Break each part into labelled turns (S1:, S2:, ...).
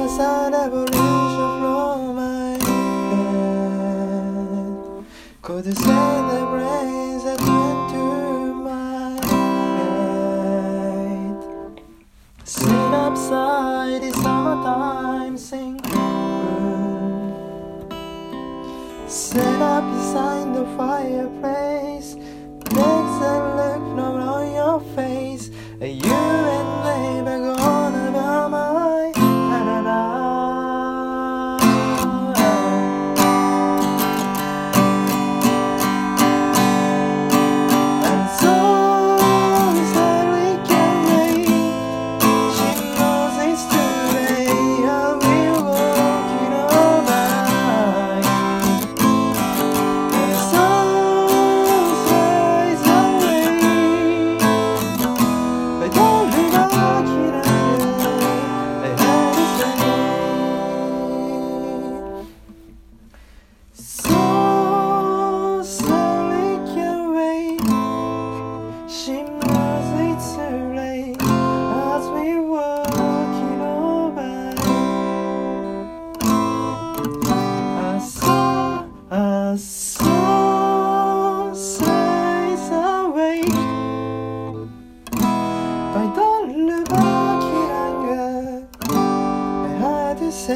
S1: a sad evolution from my head. Could you send the rays that went to my head? Sit upside the summertime sing. Set up beside the fireplace, legs and look from on your face.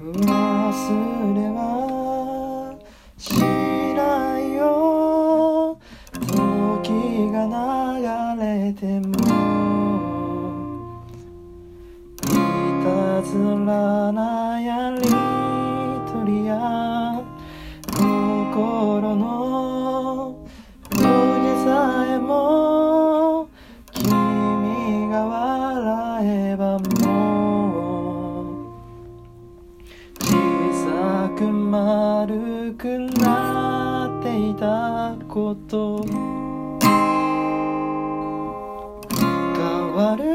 S1: 忘れはたこと。変わる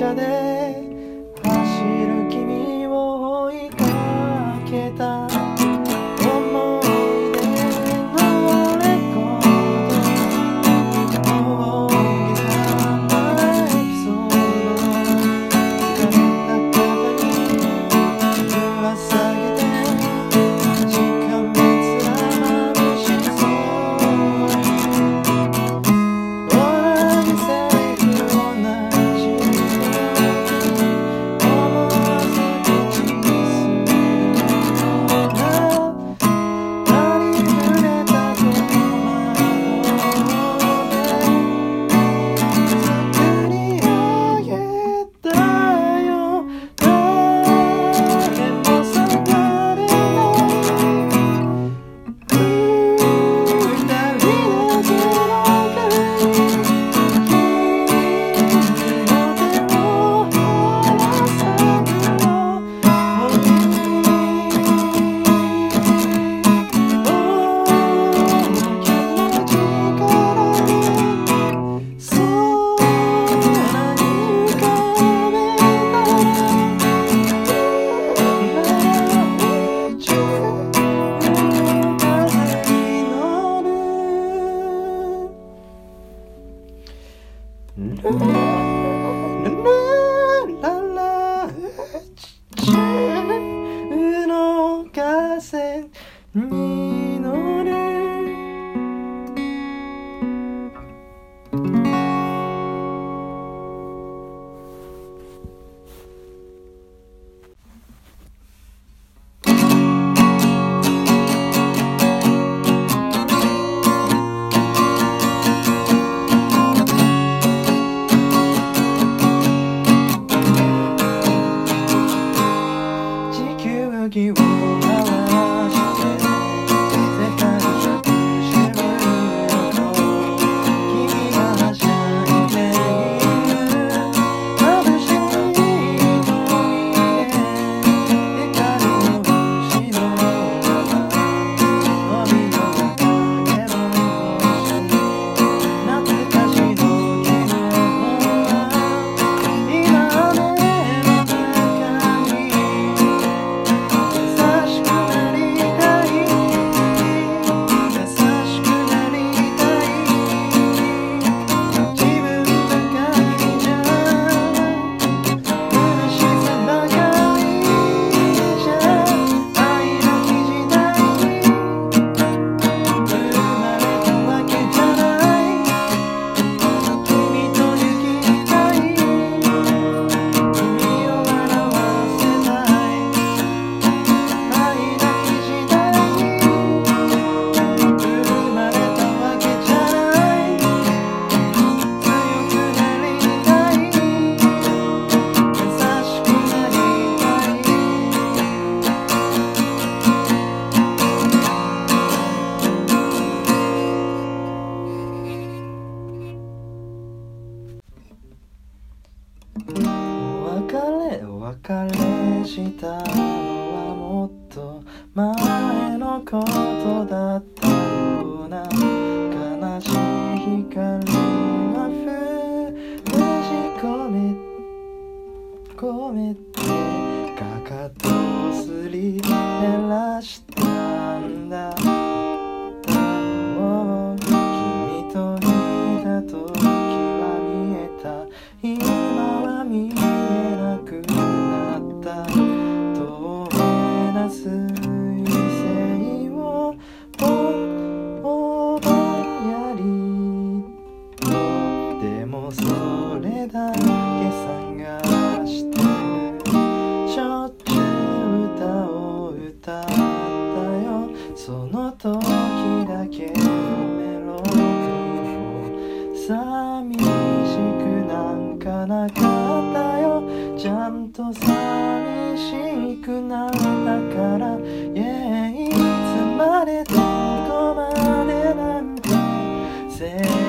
S1: 車で tinta. say